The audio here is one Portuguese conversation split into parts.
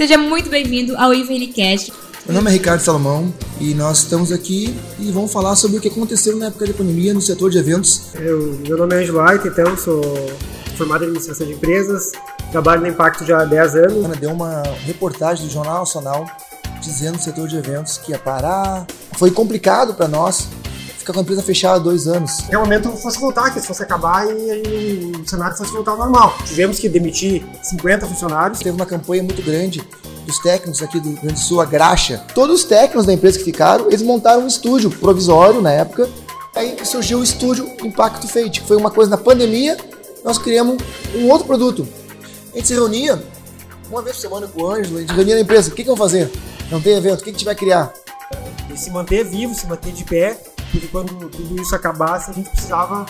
Seja muito bem-vindo ao IVNcast. Meu nome é Ricardo Salomão e nós estamos aqui e vamos falar sobre o que aconteceu na época da pandemia no setor de eventos. Eu, meu nome é Angelo White, então sou formado em administração de empresas, trabalho no Impacto já há 10 anos. Deu uma reportagem do Jornal Nacional dizendo no setor de eventos que ia parar. Foi complicado para nós ficar com a empresa fechada dois anos. Que o momento fosse voltar, que isso fosse acabar e, o cenário fosse voltar ao normal. Tivemos que demitir 50 funcionários. Teve uma campanha muito grande dos técnicos aqui do Rio Grande do Sul, a Graxa. Todos os técnicos da empresa que ficaram, eles montaram um estúdio provisório na época. Aí surgiu o estúdio Impacto Fate, que foi uma coisa na pandemia, nós criamos um outro produto. A gente se reunia uma vez por semana com o Ângelo, a gente reunia na empresa. O que, que vamos fazer? Não tem evento, o que, que a gente vai criar? E se manter vivo, se manter de pé, porque quando tudo isso acabasse, a gente precisava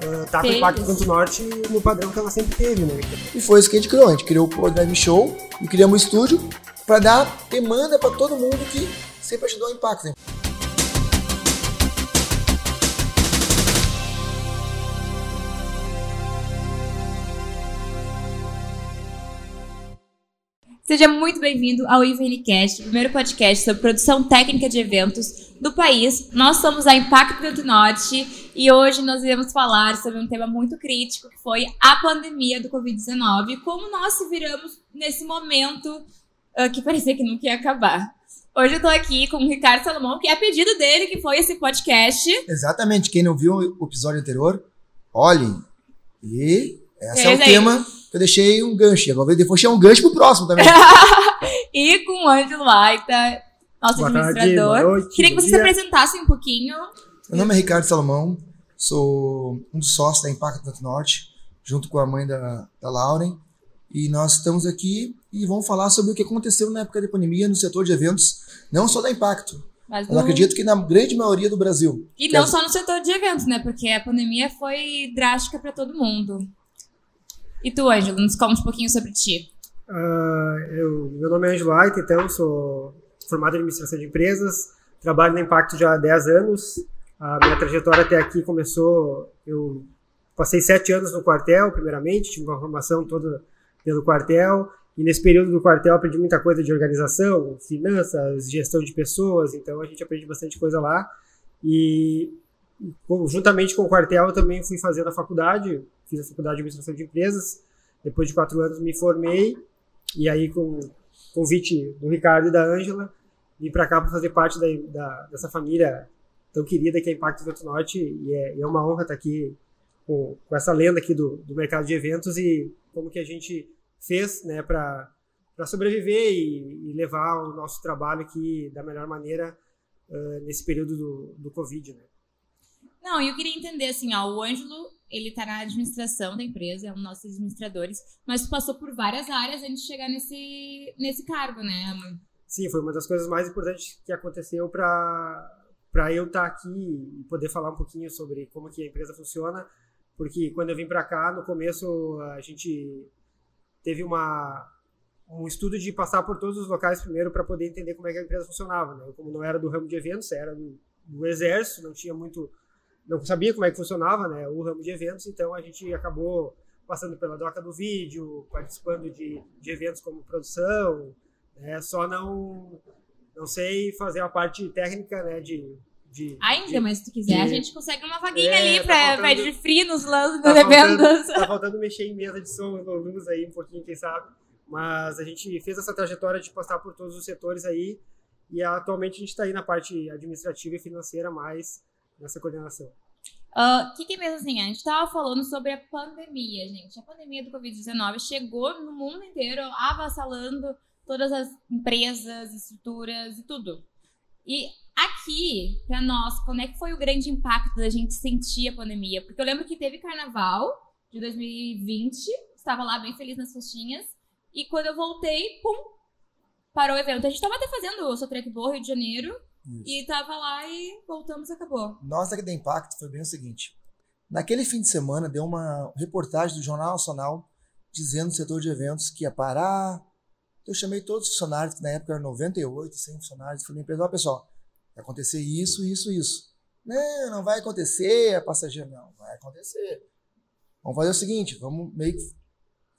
estar uh, tá com o Impacto Canto Norte no padrão que ela sempre teve, né? E foi isso que a gente criou. A gente criou o Drive Show e criamos um estúdio para dar demanda para todo mundo que sempre ajudou o Impacto. Né? Seja muito bem-vindo ao IVNcast, o primeiro podcast sobre produção técnica de eventos do país. Nós somos a Impacto Vento Norte e hoje nós iremos falar sobre um tema muito crítico, que foi a pandemia do Covid-19 e como nós se viramos nesse momento uh, que parecia que nunca ia acabar. Hoje eu tô aqui com o Ricardo Salomão, que é a pedido dele que foi esse podcast. Exatamente, quem não viu o episódio anterior, olhem. E esse é, é o aí. tema eu deixei um gancho. Agora depois deixei um gancho pro próximo também. e com o Ângelo Aita, nosso boa administrador. Tarde, noite, Queria que você se apresentasse um pouquinho. Meu nome é Ricardo Salomão, sou um dos sócios da Impacto do Norte, junto com a mãe da, da Lauren. E nós estamos aqui e vamos falar sobre o que aconteceu na época da pandemia no setor de eventos, não só da Impacto, mas Eu acredito que na grande maioria do Brasil. E não só no setor de eventos, né? Porque a pandemia foi drástica para todo mundo. E tu, Ângelo, nos conta um pouquinho sobre ti. Uh, eu, meu nome é Ângelo Aita, então sou formado em administração de empresas, trabalho no Impacto já há 10 anos. A minha trajetória até aqui começou, eu passei sete anos no quartel, primeiramente, tive uma formação toda pelo quartel, e nesse período do quartel aprendi muita coisa de organização, finanças, gestão de pessoas, então a gente aprende bastante coisa lá. E juntamente com o quartel eu também fui fazer a faculdade, fiz a faculdade de administração de empresas. Depois de quatro anos me formei e aí com convite do Ricardo e da Ângela vim para cá para fazer parte da, da, dessa família tão querida que é Impacto Vento Norte e é, é, uma honra estar aqui com, com essa lenda aqui do, do mercado de eventos e como que a gente fez né, para sobreviver e, e, levar o nosso trabalho aqui da melhor maneira uh, nesse período do, do Covid. Né? Não, eu queria entender assim, ó, o Ângelo, ele tá na administração da empresa, é um dos nossos administradores, mas passou por várias áreas antes de chegar nesse, nesse cargo, né? Sim, foi uma das coisas mais importantes que aconteceu para para eu estar tá aqui e poder falar um pouquinho sobre como que a empresa funciona, porque quando eu vim para cá, no começo a gente teve uma um estudo de passar por todos os locais primeiro para poder entender como é que a empresa funcionava, né? Eu, como não era do ramo de eventos, era do, do exército, não tinha muito não sabia como é que funcionava né, o ramo de eventos, então a gente acabou passando pela doca do vídeo, participando de, de eventos como produção, né, só não não sei fazer a parte técnica né, de, de, Ainda, de, mas se tu quiser, de, a gente consegue uma vaguinha é, ali tá pra de free nos lances tá eventos. Tá faltando mexer em mesa de som, luz aí um pouquinho, quem sabe. Mas a gente fez essa trajetória de passar por todos os setores aí e atualmente a gente está aí na parte administrativa e financeira mais nessa coordenação. O uh, que, que é mesmo assim? A gente estava falando sobre a pandemia, gente. A pandemia do Covid-19 chegou no mundo inteiro, avassalando todas as empresas, estruturas e tudo. E aqui, para nós, quando é que foi o grande impacto da gente sentir a pandemia? Porque eu lembro que teve carnaval de 2020, estava lá bem feliz nas festinhas, e quando eu voltei, pum, parou o evento. A gente estava até fazendo o Sotrec Boa Rio de Janeiro, isso. E tava lá e voltamos e acabou. Nossa, que deu impacto foi bem o seguinte. Naquele fim de semana deu uma reportagem do Jornal Nacional dizendo no setor de eventos que ia parar. Eu chamei todos os funcionários, que na época eram 98, 100 funcionários, e falei, empresa, ó, pessoal, vai acontecer isso, isso, isso. Não, não vai acontecer, é passageiro. Não, vai acontecer. Vamos fazer o seguinte, vamos meio que.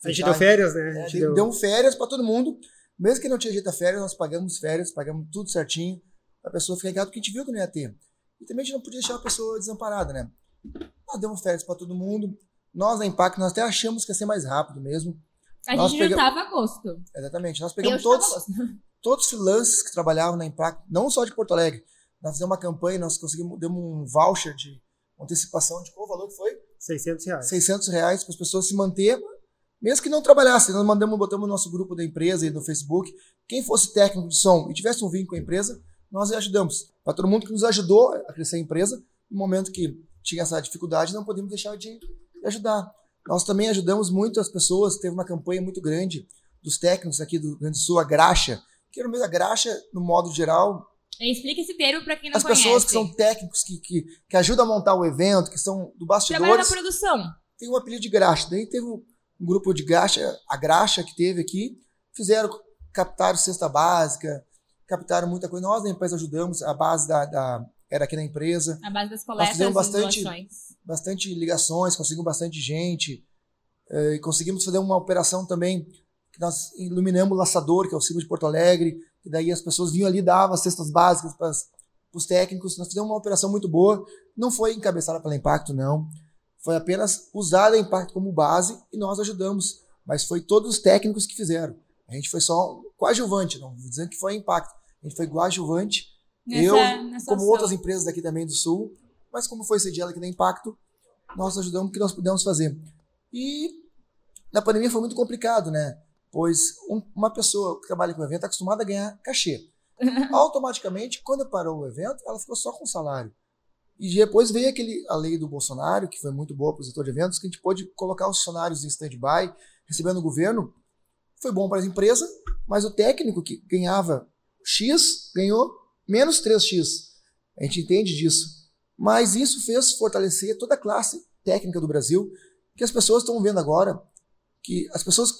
A gente deu férias, né? A gente é, deu... deu férias para todo mundo Mesmo que não tinha direito a férias, nós pagamos férias, pagamos tudo certinho, a pessoa ficar em casa, porque a gente viu que não ia ter. E também a gente não podia deixar a pessoa desamparada, né? Nós demos férias para todo mundo. Nós, na Impact, nós até achamos que ia ser mais rápido mesmo. A Nós gente pegamos- juntava a gosto. Exatamente. Nós pegamos todos, todos os freelancers que trabalhavam na Impact, não só de Porto Alegre. Nós fizemos uma campanha, nós conseguimos, demos um voucher de antecipação de qual valor que foi? 600 reais. 600 reais para as pessoas se manter, mesmo que não trabalhassem. Nós mandamos, botamos no nosso grupo da empresa e no Facebook. Quem fosse técnico de som e tivesse um vínculo com a empresa, nós ajudamos. Para todo mundo que nos ajudou a crescer a empresa, no momento que tinha essa dificuldade, não podemos deixar de ajudar. Nós também ajudamos muito as pessoas, teve uma campanha muito grande dos técnicos aqui do Rio Grande do Sul, a graxa, que era mesmo a graxa, no modo geral, Explica esse termo pra quem não as conhece. pessoas que são técnicos, que, que, que ajudam a montar o evento, que são do Trabalha na bastidores, produção. tem um apelido de graxa. Daí teve um, um grupo de graxa, a graxa que teve aqui, fizeram, captaram cesta básica, captaram muita coisa. Nós na empresa ajudamos, a base da, da- era aqui na empresa, A base das coletas fizemos e bastante- bastante ligações, conseguimos bastante gente, eh, conseguimos fazer uma operação também, que nós iluminamos o laçador, que é o símbolo de Porto Alegre, e daí as pessoas vinham ali, davam as cestas básicas para os técnicos, nós fizemos uma operação muito boa, não foi encabeçada pela Impacto, não, foi apenas usada a Impacto como base e nós ajudamos, mas foi todos os técnicos que fizeram. A gente foi só coadjuvante, não vou dizer que foi Impacto, a gente foi coadjuvante, eu, nessa como ação. outras empresas daqui também do Sul, mas como foi sediada aqui na Impacto, nós ajudamos o que nós pudemos fazer. E na pandemia foi muito complicado, né? Pois um- uma pessoa que trabalha com evento está acostumada a ganhar cachê. Automaticamente, quando parou o evento, ela ficou só com salário. E depois veio aquele, a lei do Bolsonaro, que foi muito boa para o setor de eventos, que a gente pôde colocar os funcionários em stand-by, recebendo o governo. Foi bom para as empresas, mas o técnico que ganhava X ganhou menos 3x. A gente entende disso. Mas isso fez fortalecer toda a classe técnica do Brasil, que as pessoas estão vendo agora, que as pessoas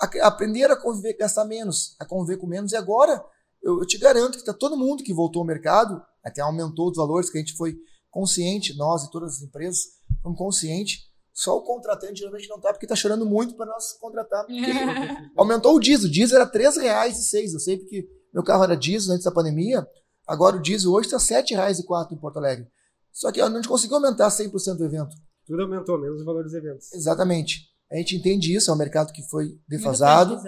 a- aprenderam a conviver, gastar menos, a conviver com menos, e agora eu, eu te garanto que está todo mundo que voltou ao mercado, até aumentou os valores, que a gente foi consciente, nós e todas as empresas, fomos conscientes. Só o contratante geralmente não está, porque está chorando muito para nós contratar. Aumentou o diesel. O diesel era R$ 3,06. Eu sei porque meu carro era diesel antes da pandemia. Agora o diesel hoje está R$ 7,04 em Porto Alegre. Só que ó, não gente conseguiu aumentar 100% do evento. Tudo aumentou, menos o valor dos eventos. Exatamente. A gente entende isso, é um mercado que foi defasado,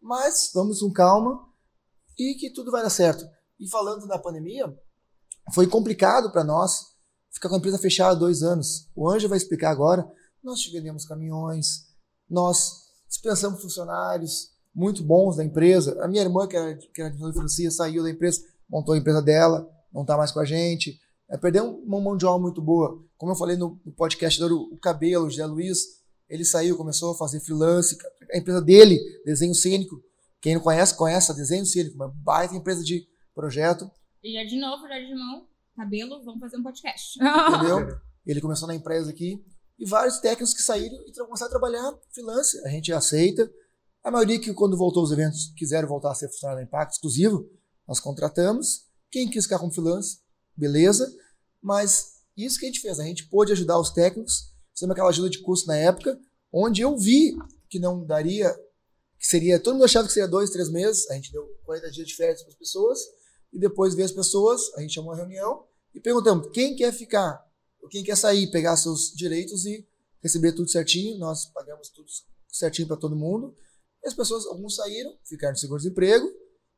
mas vamos com calma e que tudo vai dar certo. E falando da pandemia, foi complicado para nós ficar com a empresa fechada há dois anos. O Anjo vai explicar agora. Nós te vendemos caminhões, nós dispensamos funcionários muito bons da empresa. A minha irmã, que era, que era de Nova Francia, saiu da empresa, montou a empresa dela, não está mais com a gente. É, perdeu uma mão de obra muito boa. Como eu falei no, no podcast, o, o Cabelo, o José Luiz, ele saiu, começou a fazer freelance. A empresa dele, Desenho Cênico, quem não conhece, conhece a Desenho Cênico, uma baita empresa de projeto, E já de novo, já de mão, cabelo, vamos fazer um podcast. entendeu? Ele começou na empresa aqui e vários técnicos que saíram e começaram a trabalhar freelance. A gente aceita. A maioria que, quando voltou aos eventos, quiseram voltar a ser funcionário da Impacto exclusivo, nós contratamos. Quem quis ficar como freelance, beleza. Mas isso que a gente fez, a gente pôde ajudar os técnicos, fizemos aquela ajuda de custo na época, onde eu vi que não daria, que seria, todo mundo achava que seria dois, três meses, a gente deu 40 dias de férias para as pessoas, e depois veio as pessoas, a gente chamou uma reunião e perguntamos quem quer ficar, quem quer sair, pegar seus direitos e receber tudo certinho, nós pagamos tudo certinho para todo mundo, e as pessoas, alguns saíram, ficaram no seguro-desemprego,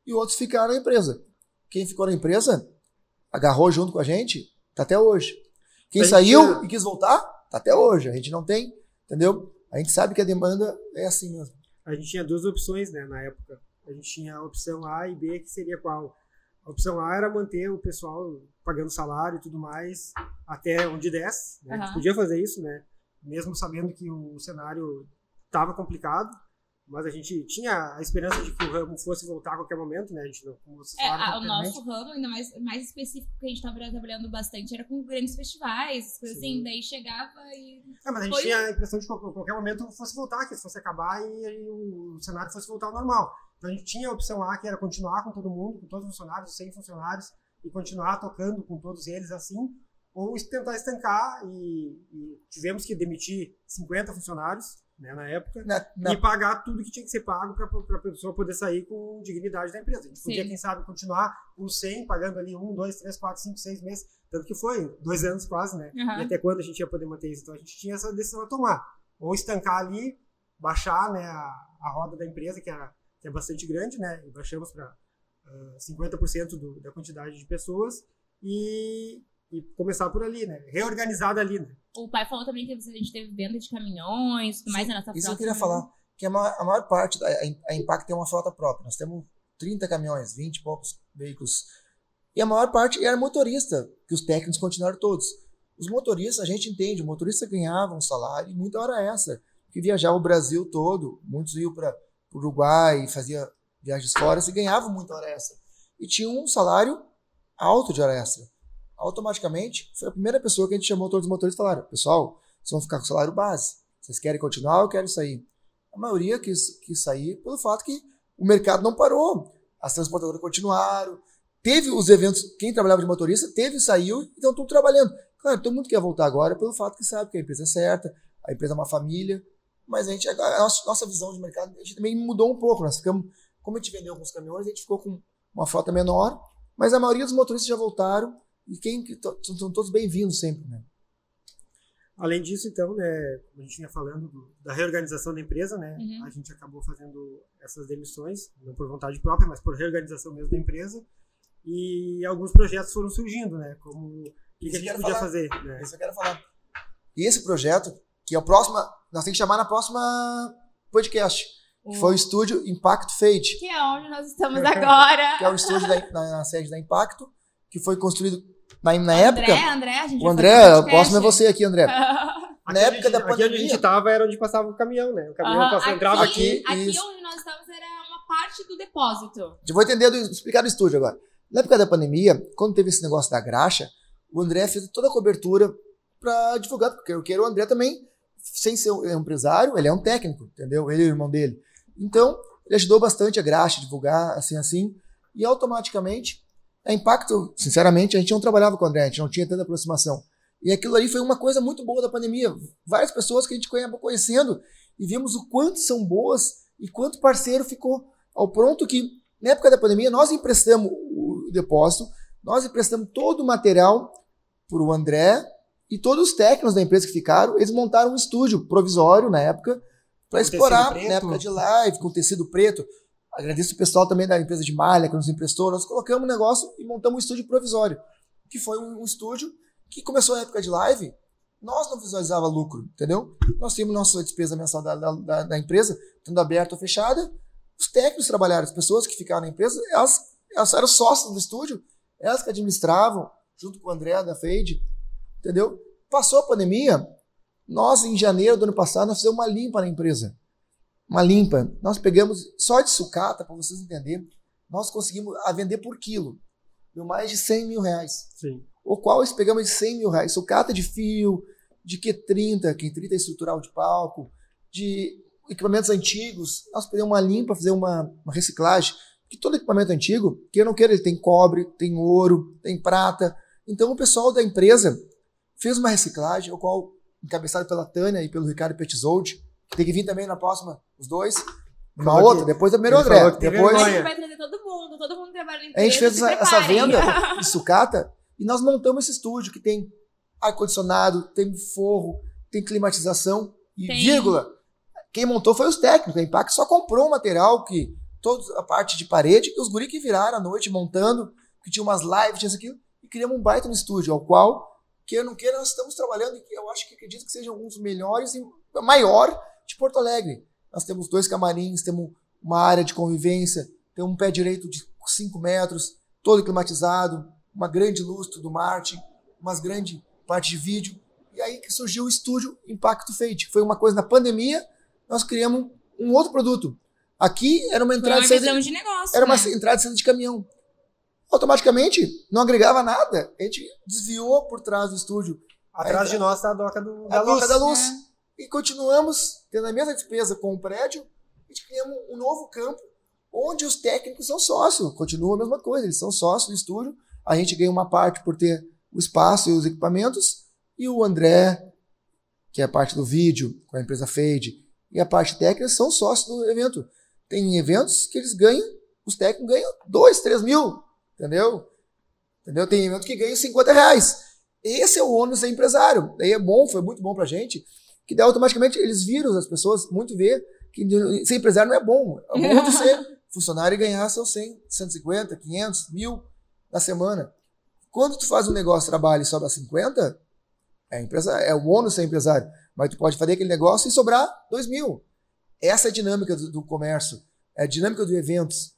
e outros ficaram na empresa. Quem ficou na empresa, agarrou junto com a gente, tá até hoje. Quem A saiu tinha- e quis voltar, tá até hoje. A gente não tem, entendeu? A gente sabe que a demanda é assim mesmo. A gente tinha duas opções, né, na época. A gente tinha a opção A e B, que seria qual? A opção A era manter o pessoal pagando salário e tudo mais até onde desse. Né? A gente podia fazer isso, né? Mesmo sabendo que o cenário estava complicado, mas a gente tinha a esperança de que o ramo fosse voltar a qualquer momento, né? A gente não, como vocês É, a- o anteriormente, nosso ramo, ainda mais, mais específico que a gente estava trabalhando bastante, era com grandes festivais, coisas Sim. assim, daí chegava e. É, mas a gente Foi- tinha a impressão de que a qualquer momento fosse voltar, que fosse acabar e, aí o cenário fosse voltar ao normal. Então a gente tinha a opção A, que era continuar com todo mundo, com todos os funcionários, 100 funcionários, e continuar tocando com todos eles assim, ou tentar estancar e, e tivemos que demitir 50 funcionários né, na época, Na- na- e pagar tudo que tinha que ser pago para a pessoa poder sair com dignidade da empresa. A gente podia, Sim. quem sabe, continuar com 100, pagando ali um, dois, três, quatro, cinco, seis meses, tanto que foi dois anos quase, né? Aham. E até quando a gente ia poder manter isso? Então a gente tinha essa decisão a tomar. Ou estancar ali, baixar né, a, a roda da empresa, que, era, que é bastante grande, né? E baixamos para 50% do, da quantidade de pessoas e, e começar por ali, né? Reorganizar dali, né? O pai falou também que a gente teve venda de caminhões, tudo mais na nossa Isso eu queria falar, que a maior, a maior parte, da, a Impact tem uma frota própria. Nós temos 30 caminhões, 20 e poucos veículos. E a maior parte era motorista, que os técnicos continuaram todos. Os motoristas, a gente entende, o motorista ganhava um salário e muita hora extra, que viajava o Brasil todo, muitos iam para Uruguai, fazia viagens fora e ganhavam muita hora extra. E tinha um salário alto de hora extra. Automaticamente, foi a primeira pessoa que a gente chamou todos os motoristas e falaram, pessoal, vocês vão ficar com o salário base. Vocês querem continuar ou querem sair? A maioria quis, quis sair pelo fato que o mercado não parou. As transportadoras continuaram. Teve os eventos, quem trabalhava de motorista, teve, saiu, então tudo trabalhando. Claro, todo mundo quer voltar agora pelo fato que sabe que a empresa é certa, a empresa é uma família, mas a gente, a nossa, nossa visão de mercado, a gente também mudou um pouco. Nós ficamos, como a gente vendeu alguns caminhões, a gente ficou com uma frota menor, mas a maioria dos motoristas já voltaram e quem são todos bem-vindos sempre, né? Além disso, então, né, a gente vinha falando do- da reorganização da empresa, né, Uhum. a gente acabou fazendo essas demissões, não por vontade própria, mas por reorganização mesmo da empresa, e alguns projetos foram surgindo, né, como o que, que a gente podia falar. fazer, né. Isso eu quero falar. E esse projeto, que é o próximo, nós temos que chamar na próxima podcast, que foi o estúdio Impacto Fade, Que é onde nós estamos agora. que é o estúdio da, na, na sede da Impacto, que foi construído na, na André, época. André, a gente O André, o próximo é você aqui, André. Aqui Na onde época a da gente, Aqui onde a pandemia. gente tava era onde passava o caminhão, né, o caminhão Aham, passava, entrava aqui, Aqui Isso. onde nós estamos era uma parte do depósito. Eu vou entender, do, explicar do estúdio agora. Na época da pandemia, quando teve esse negócio da graxa, o André fez toda a cobertura para divulgar, porque eu quero o André também, sem ser um empresário, ele é um técnico, entendeu? Ele e o irmão dele. Então, ele ajudou bastante a graxa, divulgar, assim, assim, e automaticamente, a Impacto, sinceramente, a gente não trabalhava com o André, a gente não tinha tanta aproximação. E aquilo ali foi uma coisa muito boa da pandemia. Várias pessoas que a gente acabou conhecendo e vimos o quanto são boas e quanto parceiro ficou. Ao ponto que, na época da pandemia, nós emprestamos o depósito, nós emprestamos todo o material para o André e todos os técnicos da empresa que ficaram, eles montaram um estúdio provisório na época para explorar, na época de live, com tecido preto. Agradeço o pessoal também da empresa de malha que nos emprestou. Nós colocamos um negócio e montamos um estúdio provisório, que foi um, um estúdio que começou a época de live. Nós não visualizava lucro, entendeu? Nós tínhamos nossa despesa mensal da, da, da- da empresa, tanto aberta ou fechada. Os técnicos trabalharam, as pessoas que ficaram na empresa, elas, elas eram sócios do estúdio, elas que administravam, junto com o André da Fade, entendeu? Passou a pandemia, nós em janeiro do ano passado, nós fizemos uma limpa na empresa. Uma limpa. Nós pegamos, só de sucata, para vocês entenderem, nós conseguimos a vender por quilo. Deu mais de 100 mil reais sim. o qual nós pegamos de 100 mil reais. Sucata de fio, de Q30, Q30 é estrutural de palco, de equipamentos antigos. Nós pegamos uma limpa, fazer uma, uma reciclagem. Que todo equipamento antigo, que eu não quero, ele tem cobre, tem ouro, tem prata. Então o pessoal da empresa fez uma reciclagem, o qual, encabeçado pela Tânia e pelo Ricardo Petzold, que tem que vir também na próxima, os dois. Uma Falou outra, que- depois é o primeiro ele André. que Depois, A gente vai trazer todo mundo, todo mundo trabalha na a gente fez essa, essa venda de sucata e nós montamos esse estúdio que tem ar-condicionado, tem forro, tem climatização e Tem. vírgula. Quem montou foi os técnicos. A Impact só comprou o material que toda a parte de parede e os guri que viraram à noite montando, que tinha umas lives, tinha isso aqui, e criamos um baita no estúdio, ao qual, queira ou não queira, nós estamos trabalhando e eu acho que acredito que seja um dos melhores e maior de Porto Alegre. Nós temos dois camarins, temos uma área de convivência, tem um pé direito de 5 metros, todo climatizado, uma grande luz do Marte, umas grande parte de vídeo. E aí que surgiu o estúdio Impacto Fade, que foi uma coisa na pandemia, nós criamos um outro produto. Aqui era uma entrada uma e visão de negócio, era uma né? entrada e saída de caminhão. Automaticamente não agregava nada. A gente desviou por trás do estúdio Atrás de nós tá a doca do, da a luz. doca da luz. É. E continuamos tendo a mesma despesa com o prédio. A gente criamos um novo campo onde os técnicos são sócios. Continua a mesma coisa, eles são sócios do estúdio. A gente ganha uma parte por ter o espaço e os equipamentos. E o André, que é a parte do vídeo, com a empresa Fade, e a parte técnica são sócios do evento. Tem eventos que eles ganham, os técnicos ganham 2, 3 mil, entendeu? Entendeu? Tem evento que ganha 50 reais. Esse é o ônus ser empresário. Daí é bom, foi muito bom pra gente, que daí automaticamente eles viram, as pessoas muito ver que ser empresário não é bom. É bom ser funcionário e ganhar seus 100, 150, 500, mil na semana. Quando tu faz um negócio, trabalha e sobra 50, é, empresa, é o ônus ser empresário. Mas tu pode fazer aquele negócio e sobrar 2 mil. Essa é a dinâmica do, do comércio, é a dinâmica dos eventos.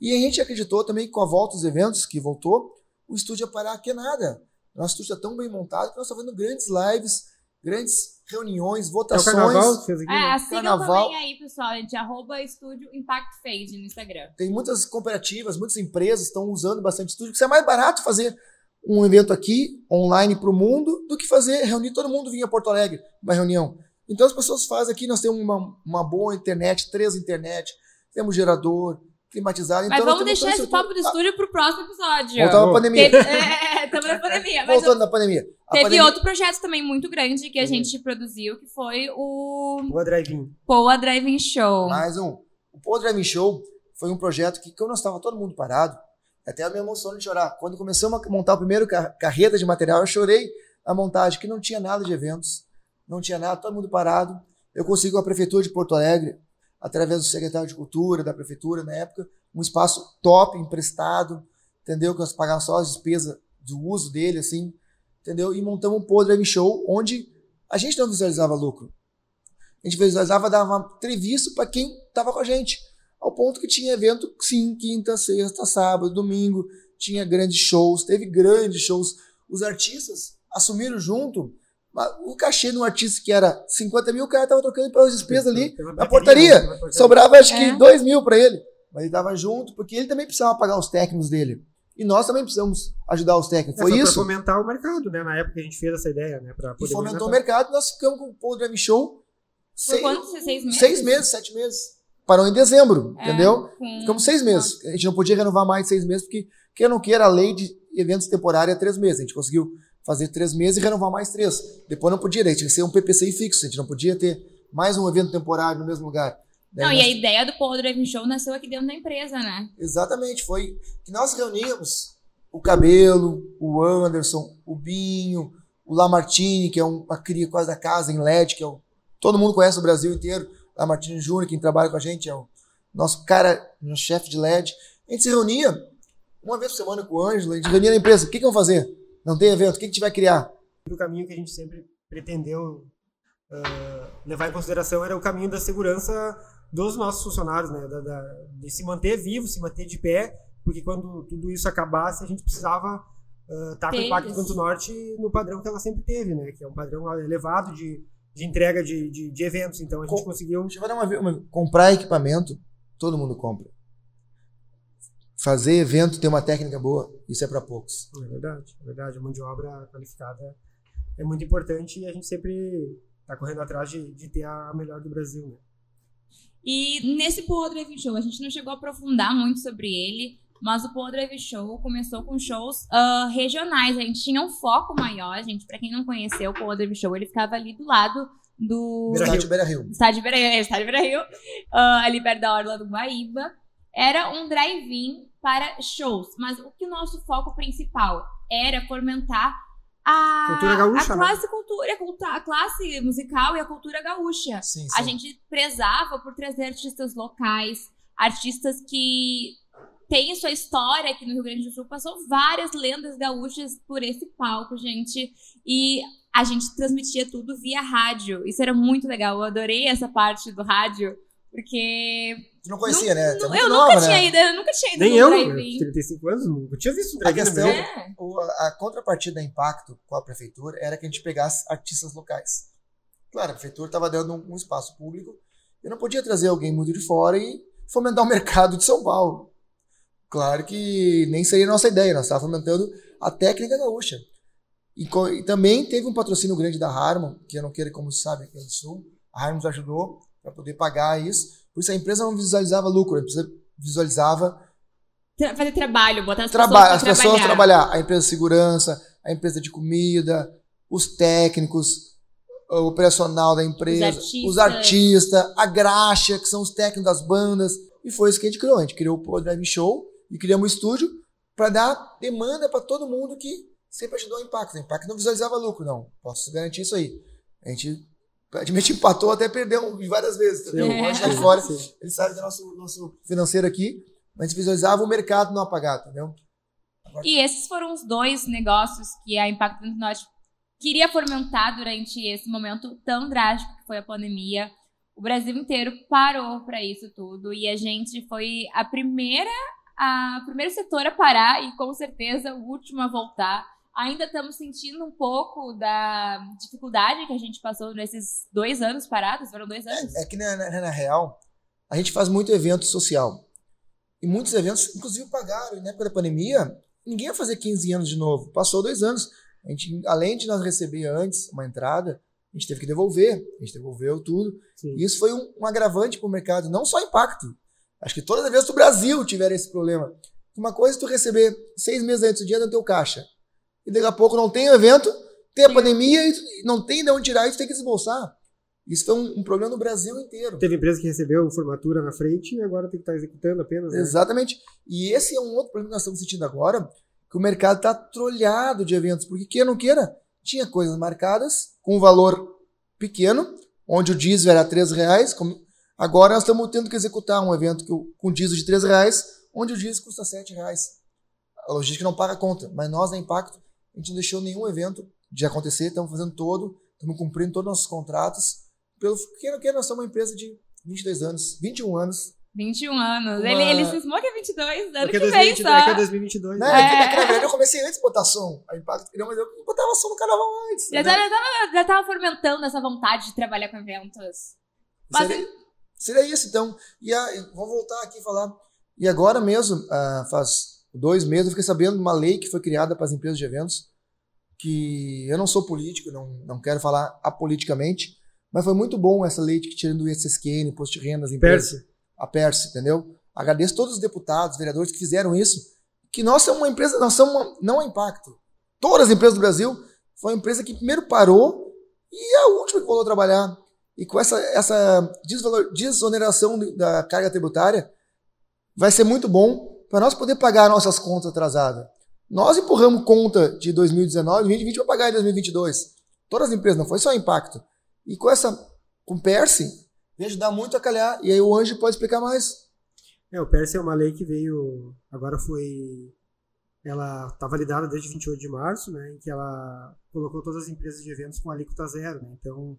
E a gente acreditou também que com a volta dos eventos, que voltou, o estúdio ia parar que nada. Nosso estúdio está tão bem montado que nós estamos fazendo grandes lives, grandes reuniões, votações. É o carnaval aqui, É, sigam Carnaval. também aí, pessoal, gente, arroba Estúdio Impact Phase no Instagram. Tem muitas cooperativas, muitas empresas estão usando bastante estúdio, porque isso é mais barato fazer um evento aqui, online para o mundo, do que fazer, reunir todo mundo vir a Porto Alegre, uma reunião. Então as pessoas fazem aqui, nós temos uma, uma boa internet, três internet, temos gerador, climatizado. Mas então vamos deixar esse papo do estúdio pro próximo episódio. Voltando à pandemia. Teve, é, estamos na pandemia. Voltando à pandemia. A teve pandemia- outro projeto também muito grande que a Uhum. gente produziu, que foi o O drive-in. Poa Driving Show. Mais um. O Paul Driving Show foi um projeto que, quando nós estava todo mundo parado, até a minha emoção de chorar. Quando começamos a montar o primeiro ca- carreta de material, eu chorei a montagem, que não tinha nada de eventos, não tinha nada, todo mundo parado. Eu consegui com a Prefeitura de Porto Alegre, através do secretário de Cultura, da Prefeitura na época, um espaço top, emprestado, entendeu? Que nós pagávamos só as despesas do uso dele, assim, entendeu? E montamos um Driving Show, onde a gente não visualizava lucro. A gente visualizava, dava entrevista para quem estava com a gente. Ao ponto que tinha evento, sim, quinta, sexta, sábado, domingo, tinha grandes shows, teve grandes shows. Os artistas assumiram junto o cachê de um artista que era 50 mil, o cara estava trocando pelas despesas ali na portaria. Sobrava acho que É. 2 mil para ele. Mas ele estava junto, porque ele também precisava pagar os técnicos dele. E nós também precisamos ajudar os técnicos. É, Foi isso. fomentar o mercado, né? Na época que a gente fez essa ideia, né? Pra E poder fomentou o mercado. Nós ficamos com o Paul Drive Show seis, quantos? Seis meses? seis meses, sete meses. Parou em dezembro, É, entendeu? com- Ficamos seis meses. A gente não podia renovar mais de seis meses, porque, ou não queira, a lei de eventos temporários é três meses. A gente conseguiu fazer três meses e renovar mais três. Depois não podia, daí tinha que ser um PPCI fixo. A gente não podia ter mais um evento temporário no mesmo lugar. Daí Não, e nós- a ideia do Poa Driving Show nasceu aqui dentro da empresa, né? Exatamente, foi que nós reuníamos o Cabelo, o Anderson, o Binho, o Lamartine, que é um- uma cria quase da casa em LED, que é o, todo mundo conhece o Brasil inteiro. Lamartine Júnior, quem trabalha com a gente, é o nosso cara, nosso chefe de LED. A gente se reunia uma vez por semana com o Ângelo, a gente reunia na empresa. O que, que vamos fazer? Não tem evento, o que, que a gente vai criar? O caminho que a gente sempre pretendeu ah, levar em consideração era o caminho da segurança dos nossos funcionários, né? Da, da- de se manter vivo, se manter de pé, porque quando tudo isso acabasse, a gente precisava estar com o Ter Impacto isso. Canto Norte no padrão que ela sempre teve, né? Que é um padrão elevado de, de entrega de, de, de eventos. Então a gente Com- conseguiu Deixa eu dar uma, uma- comprar equipamento, todo mundo compra. Fazer evento, ter uma técnica boa, isso é para poucos. É verdade, é verdade. A mão de obra qualificada é muito importante e a gente sempre está correndo atrás de, de ter a melhor do Brasil, né? E nesse Poa Drive Show, a gente não chegou a aprofundar muito sobre ele, mas o Poa Drive Show começou com shows ah, regionais. A gente tinha um foco maior, gente. Pra quem não conheceu o Poa Drive Show, ele ficava ali do lado do Estádio Beira Rio. estádio Beira é, estádio Beira Rio, ah, ali perto da Orla do Guaíba. Era um drive-in para shows, mas o que o nosso foco principal era fomentar a, Cultura gaúcha, a né? classe cultura, a a classe musical e a cultura gaúcha. Sim, A sim. gente prezava por trazer artistas locais, artistas que têm sua história aqui no Rio Grande do Sul. Passou várias lendas gaúchas por esse palco, gente. E a gente transmitia tudo via rádio. Isso era muito legal. Eu adorei essa parte do rádio, porque Tu não conhecia, né? Tu é eu nova, nunca tinha né? ido, eu nunca tinha ido Nem eu, drive-in. 35 anos, nunca tinha visto um A drive-in questão-. É. O- a, contrapartida da Impacto com a prefeitura era que a gente pegasse artistas locais. Claro, a prefeitura estava dando um, um espaço público. Eu não podia trazer alguém muito de fora e fomentar o mercado de São Paulo. Claro que nem seria a nossa ideia, nós estávamos fomentando a técnica gaúcha. E, e também teve um patrocínio grande da Harman, que eu não quero, como sabe, aqui no Sul. A Harman nos ajudou para poder pagar isso. Por isso a empresa não visualizava lucro, a empresa visualizava Tra- Fazer trabalho, botar as Traba as pessoas pra pessoas trabalhar. trabalhar. A empresa de segurança, a empresa de comida, os técnicos, o operacional da empresa, os artistas. artistas, a graxa, que são os técnicos das bandas. E foi isso que a gente criou. A gente criou o Drive Show e criamos um estúdio para dar demanda para todo mundo que sempre ajudou o Impacto. O Impacto não visualizava lucro, não. Posso garantir isso aí. A gente praticamente empatou até perdeu várias vezes, entendeu? É. Hoje lá fora, ele sabe do nosso, nosso financeiro aqui, mas visualizava o mercado não apagar, entendeu? Agora... E esses foram os dois negócios que a Impacto Norte queria fomentar durante esse momento tão drástico que foi a pandemia. O Brasil inteiro parou para isso tudo e a gente foi a primeira a primeiro setor a parar e com certeza o último a voltar. Ainda estamos sentindo um pouco da dificuldade que a gente passou nesses dois anos parados, foram dois anos. É, é que na, na, na, real, a gente faz muito evento social. E muitos eventos, inclusive, pagaram. E na época da pandemia, ninguém ia fazer 15 anos de novo. Passou dois anos. A gente, além de nós receber antes uma entrada, a gente teve que devolver. A gente devolveu tudo. Sim. E isso foi um, um agravante para o mercado, não só impacto. Acho que todas as vezes do Brasil tiveram esse problema. Uma coisa é tu receber seis meses antes do dia no teu caixa. E daqui a pouco não tem o evento, tem a Sim. pandemia e não tem de onde tirar e tu tem que desbolsar. Isso foi um, um, problema no Brasil inteiro. Teve empresa que recebeu formatura na frente e agora tem que estar executando apenas. Né? Exatamente. E esse é um outro problema que nós estamos sentindo agora, que o mercado está trolhado de eventos, porque queira ou não queira, tinha coisas marcadas com um valor pequeno, onde o diesel era 3 reais, como Agora nós estamos tendo que executar um evento que, com diesel de 3 reais, onde o diesel custa 7 reais. A logística não paga a conta, mas nós, da Impacto, a gente não deixou nenhum evento de acontecer, estamos fazendo todo, estamos cumprindo todos os nossos contratos. Pelo que, que nós somos uma empresa de 22 anos, 21 anos. 21 anos. Uma... Ele, ele cismou que é 22, ano que 2020, vem só. É que é 2022. Não, né? é. É, que, é que, na verdade eu comecei antes de botar som. A Impacto criou, mas eu botava som no carnaval antes. Já, estava já tava fomentando essa vontade de trabalhar com eventos. Mas, Seria... Seria isso, então. E a, vou voltar aqui e falar. E agora mesmo, uh, faz dois meses, eu fiquei sabendo de uma lei que foi criada para as empresas de eventos, que eu não sou político, não, não quero falar apoliticamente, mas foi muito bom essa lei que tirando o ISSQN, imposto de renda das empresas. Perse. A Perse, entendeu? Agradeço todos os deputados, vereadores que fizeram isso, que nós somos uma empresa, nós somos uma, não é impacto. Todas as empresas do Brasil foi uma empresa que primeiro parou e é a última que voltou a trabalhar. E com essa, essa desoneração da carga tributária, vai ser muito bom para nós poder pagar nossas contas atrasadas. Nós empurramos conta de 2019, 2020 vai pagar em 2022. Todas as empresas, não foi só impacto. E com essa, com Perse, vai ajudar muito a calhar. E aí o Anjo pode explicar mais. É, o Perse é uma lei que veio, agora foi, ela está validada desde 28 de março, né, em que ela colocou todas as empresas de eventos com alíquota zero. Né, então,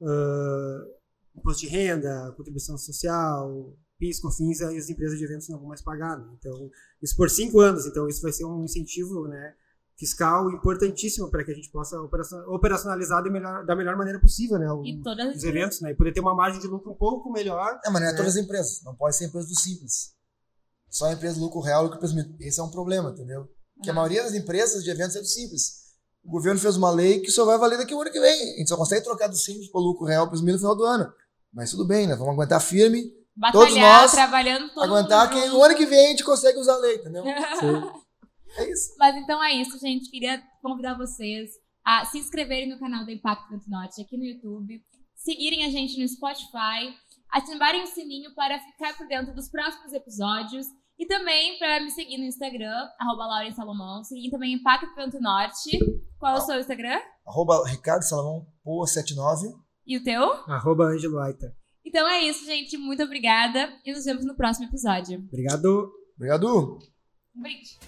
uh, imposto de renda, contribuição social, PIS, COFINS, e as empresas de eventos não vão mais pagar. Né? Então, isso por cinco anos. Então, isso vai ser um incentivo né, fiscal importantíssimo para que a gente possa operacionalizar da melhor, da melhor maneira possível né, os eventos né, e poder ter uma margem de lucro um pouco melhor. É, mas não é né? todas as empresas. Não pode ser empresa do simples. Só a empresa lucro real, lucro presumido. Esse é um problema, entendeu? Porque a maioria das empresas de eventos é do simples o governo fez uma lei que só vai valer daqui o ano que vem. A gente só consegue trocar do simples para o lucro real para no final do ano. Mas tudo bem, né? Vamos aguentar firme. Batalhar, todos nós, trabalhando todo Aguentar que no ano que vem a gente consegue usar lei, entendeu? é isso. Mas então é isso, gente. Queria convidar vocês a se inscreverem no canal do Impacto Vento Norte aqui no YouTube, seguirem a gente no Spotify, ativarem o sininho para ficar por dentro dos próximos episódios e também para me seguir no Instagram, arroba Lauren Salomão. Seguir também Impacto Vento Norte. Qual é o seu Instagram? Arroba Ricardo Salomão, Poa 79. E o teu? Arroba Angelo Aita. Então é isso, gente. Muito obrigada. E nos vemos no próximo episódio. Obrigado. Obrigado. Um brinde.